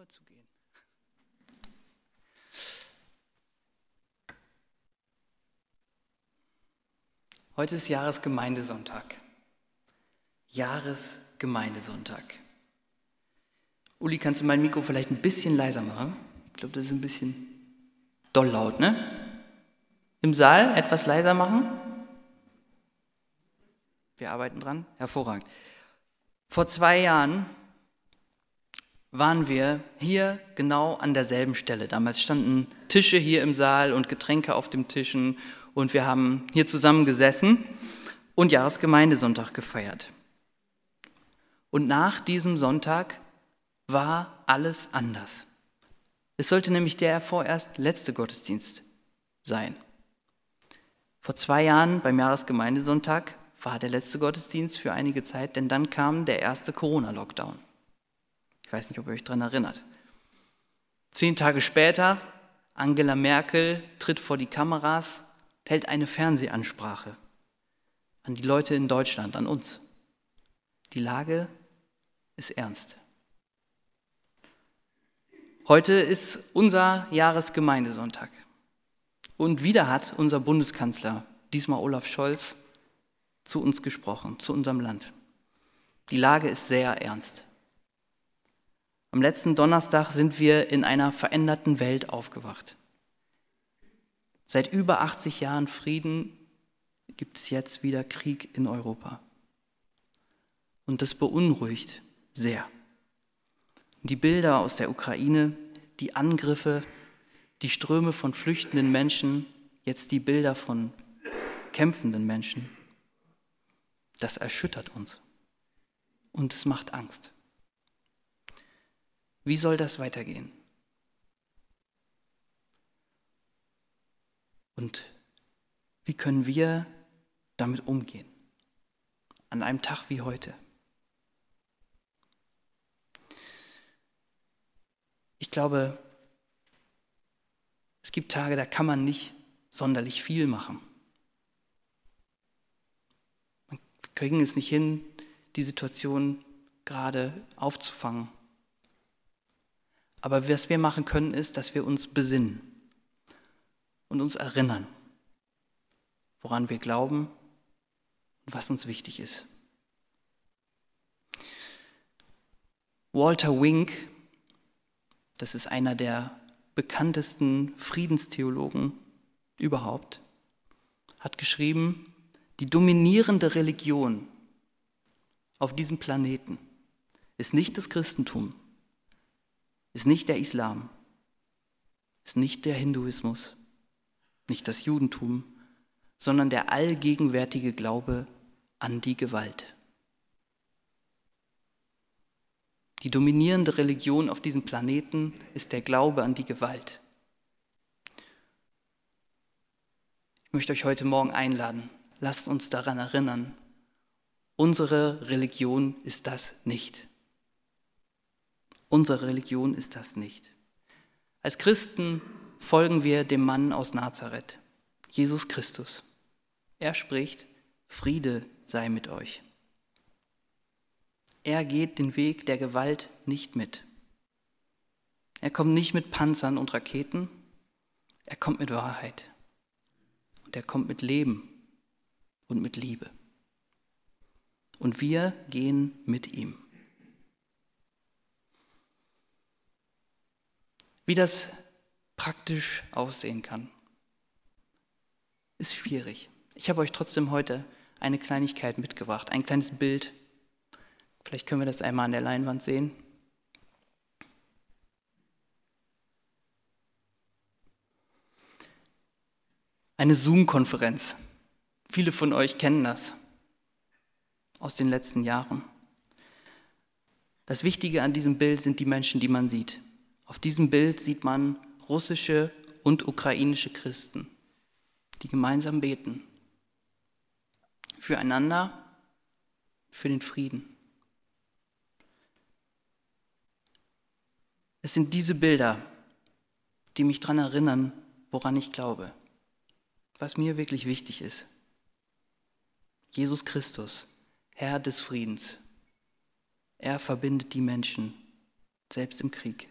rüberzugehen. Heute ist Jahresgemeindesonntag. Jahresgemeindesonntag. Uli, kannst du mein Mikro vielleicht ein bisschen leiser machen? Ich glaube, das ist ein bisschen doll laut, ne? Im Saal etwas leiser machen? Wir arbeiten dran. Hervorragend. Vor zwei Jahren waren wir hier genau an derselben Stelle. Damals standen Tische hier im Saal und Getränke auf den Tischen und wir haben hier zusammen gesessen und Jahresgemeindesonntag gefeiert. Und nach diesem Sonntag war alles anders. Es sollte nämlich der vorerst letzte Gottesdienst sein. Vor zwei Jahren beim Jahresgemeindesonntag war der letzte Gottesdienst für einige Zeit, denn dann kam der erste Corona-Lockdown. Ich weiß nicht, ob ihr euch daran erinnert. Zehn Tage später, Angela Merkel tritt vor die Kameras, hält eine Fernsehansprache an die Leute in Deutschland, an uns. Die Lage ist ernst. Heute ist unser Jahresgemeindesonntag. Und wieder hat unser Bundeskanzler, diesmal Olaf Scholz, zu uns gesprochen, zu unserem Land. Die Lage ist sehr ernst. Am letzten Donnerstag sind wir in einer veränderten Welt aufgewacht. Seit über 80 Jahren Frieden gibt es jetzt wieder Krieg in Europa. Und das beunruhigt sehr. Die Bilder aus der Ukraine, die Angriffe, die Ströme von flüchtenden Menschen, jetzt die Bilder von kämpfenden Menschen, das erschüttert uns und es macht Angst. Wie soll das weitergehen? Und wie können wir damit umgehen? An einem Tag wie heute. Ich glaube, es gibt Tage, da kann man nicht sonderlich viel machen. Wir kriegen es nicht hin, die Situation gerade aufzufangen. Aber was wir machen können, ist, dass wir uns besinnen und uns erinnern, woran wir glauben und was uns wichtig ist. Walter Wink, das ist einer der bekanntesten Friedenstheologen überhaupt, hat geschrieben, die dominierende Religion auf diesem Planeten ist nicht das Christentum, ist nicht der Islam, ist nicht der Hinduismus, nicht das Judentum, sondern der allgegenwärtige Glaube an die Gewalt. Die dominierende Religion auf diesem Planeten ist der Glaube an die Gewalt. Ich möchte euch heute Morgen einladen, lasst uns daran erinnern, unsere Religion ist das nicht. Unsere Religion ist das nicht. Als Christen folgen wir dem Mann aus Nazareth, Jesus Christus. Er spricht, Friede sei mit euch. Er geht den Weg der Gewalt nicht mit. Er kommt nicht mit Panzern und Raketen, er kommt mit Wahrheit. Und er kommt mit Leben und mit Liebe. Und wir gehen mit ihm. Wie das praktisch aussehen kann, ist schwierig. Ich habe euch trotzdem heute eine Kleinigkeit mitgebracht, ein kleines Bild. Vielleicht können wir das einmal an der Leinwand sehen. Eine Zoom-Konferenz. Viele von euch kennen das aus den letzten Jahren. Das Wichtige an diesem Bild sind die Menschen, die man sieht. Auf diesem Bild sieht man russische und ukrainische Christen, die gemeinsam beten. Füreinander, für den Frieden. Es sind diese Bilder, die mich daran erinnern, woran ich glaube, was mir wirklich wichtig ist. Jesus Christus, Herr des Friedens. Er verbindet die Menschen, selbst im Krieg.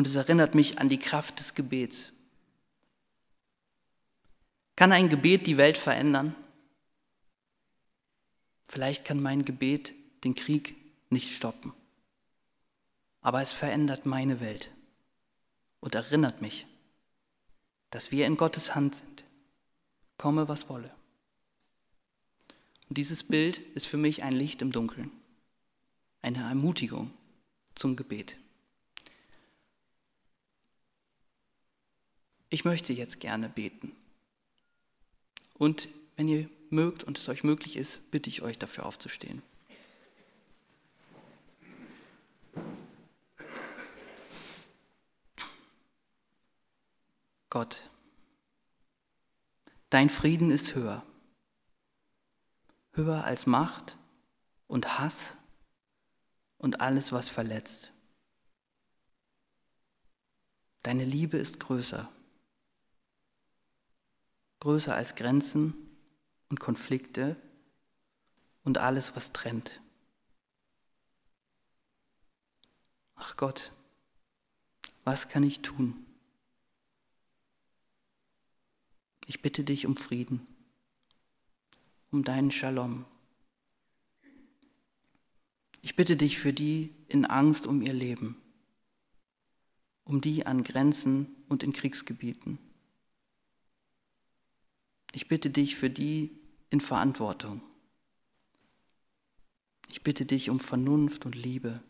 Und es erinnert mich an die Kraft des Gebets. Kann ein Gebet die Welt verändern? Vielleicht kann mein Gebet den Krieg nicht stoppen, aber es verändert meine Welt und erinnert mich, dass wir in Gottes Hand sind, komme was wolle. Und dieses Bild ist für mich ein Licht im Dunkeln, eine Ermutigung zum Gebet. Ich möchte jetzt gerne beten. Und wenn ihr mögt und es euch möglich ist, bitte ich euch dafür aufzustehen. Gott, dein Frieden ist höher, höher als Macht und Hass und alles, was verletzt. Deine Liebe ist größer größer als Grenzen und Konflikte und alles, was trennt. Ach Gott, was kann ich tun? Ich bitte dich um Frieden, um deinen Shalom. Ich bitte dich für die in Angst um ihr Leben, um die an Grenzen und in Kriegsgebieten. Ich bitte dich für die in Verantwortung. Ich bitte dich um Vernunft und Liebe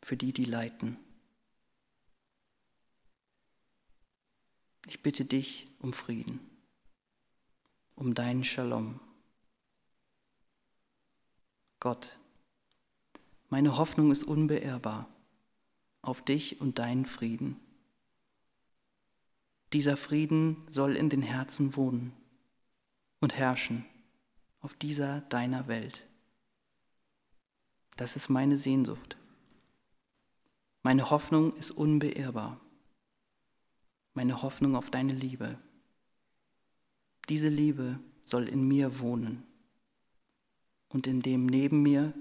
für die, die leiten. Ich bitte dich um Frieden, um deinen Shalom. Gott, meine Hoffnung ist unbeirrbar auf dich und deinen Frieden. Dieser Frieden soll in den Herzen wohnen und herrschen auf dieser deiner Welt. Das ist meine Sehnsucht. Meine Hoffnung ist unbeirrbar. Meine Hoffnung auf deine Liebe. Diese Liebe soll in mir wohnen und in dem neben mir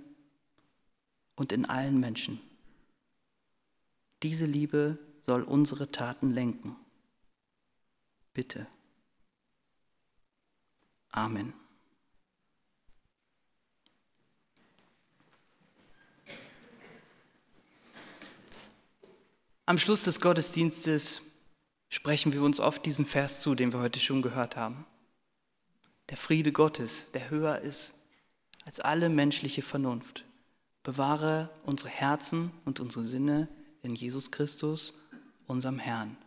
und in allen Menschen. Diese Liebe soll unsere Taten lenken. Bitte. Amen. Am Schluss des Gottesdienstes sprechen wir uns oft diesen Vers zu, den wir heute schon gehört haben. Der Friede Gottes, der höher ist als alle menschliche Vernunft, bewahre unsere Herzen und unsere Sinne in Jesus Christus, unserem Herrn.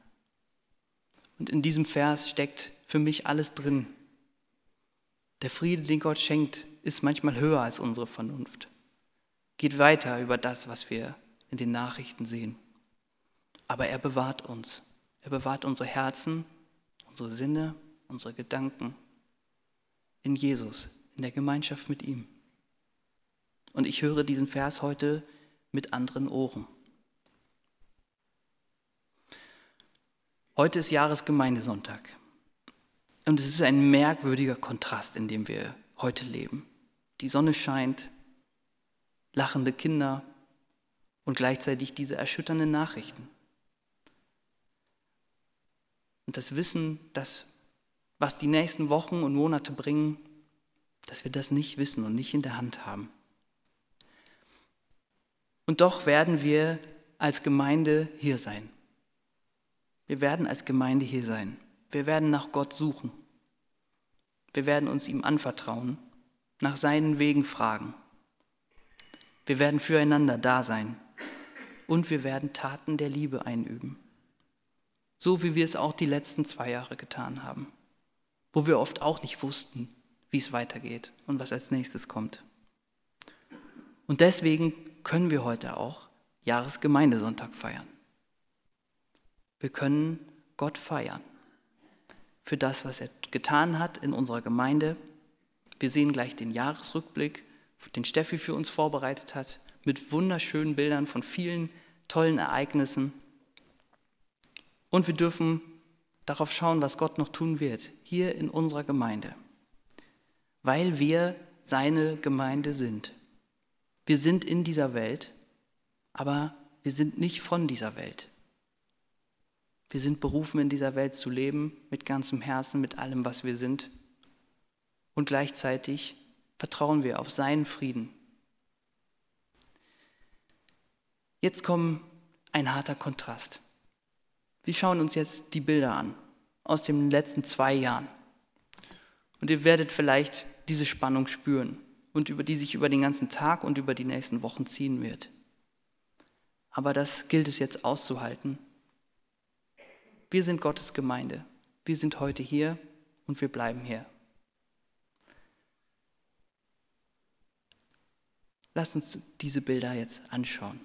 Und in diesem Vers steckt für mich alles drin, der Friede, den Gott schenkt, ist manchmal höher als unsere Vernunft. Geht weiter über das, was wir in den Nachrichten sehen. Aber er bewahrt uns. Er bewahrt unsere Herzen, unsere Sinne, unsere Gedanken in Jesus, in der Gemeinschaft mit ihm. Und ich höre diesen Vers heute mit anderen Ohren. Heute ist Jahresgemeindesonntag. Und es ist ein merkwürdiger Kontrast, in dem wir heute leben. Die Sonne scheint, lachende Kinder und gleichzeitig diese erschütternden Nachrichten. Und das Wissen, dass was die nächsten Wochen und Monate bringen, dass wir das nicht wissen und nicht in der Hand haben. Und doch werden wir als Gemeinde hier sein. Wir werden als Gemeinde hier sein. Wir werden nach Gott suchen. Wir werden uns ihm anvertrauen, nach seinen Wegen fragen. Wir werden füreinander da sein und wir werden Taten der Liebe einüben. So wie wir es auch die letzten zwei Jahre getan haben, wo wir oft auch nicht wussten, wie es weitergeht und was als nächstes kommt. Und deswegen können wir heute auch Jahresgemeindesonntag feiern. Wir können Gott feiern für das, was er getan hat in unserer Gemeinde. Wir sehen gleich den Jahresrückblick, den Steffi für uns vorbereitet hat, mit wunderschönen Bildern von vielen tollen Ereignissen. Und wir dürfen darauf schauen, was Gott noch tun wird, hier in unserer Gemeinde, weil wir seine Gemeinde sind. Wir sind in dieser Welt, aber wir sind nicht von dieser Welt. Wir sind berufen, in dieser Welt zu leben, mit ganzem Herzen, mit allem, was wir sind. Und gleichzeitig vertrauen wir auf seinen Frieden. Jetzt kommt ein harter Kontrast. Wir schauen uns jetzt die Bilder an aus den letzten zwei Jahren. Und ihr werdet vielleicht diese Spannung spüren und über die sich über den ganzen Tag und über die nächsten Wochen ziehen wird. Aber das gilt es jetzt auszuhalten. Wir sind Gottes Gemeinde. Wir sind heute hier und wir bleiben hier. Lasst uns diese Bilder jetzt anschauen.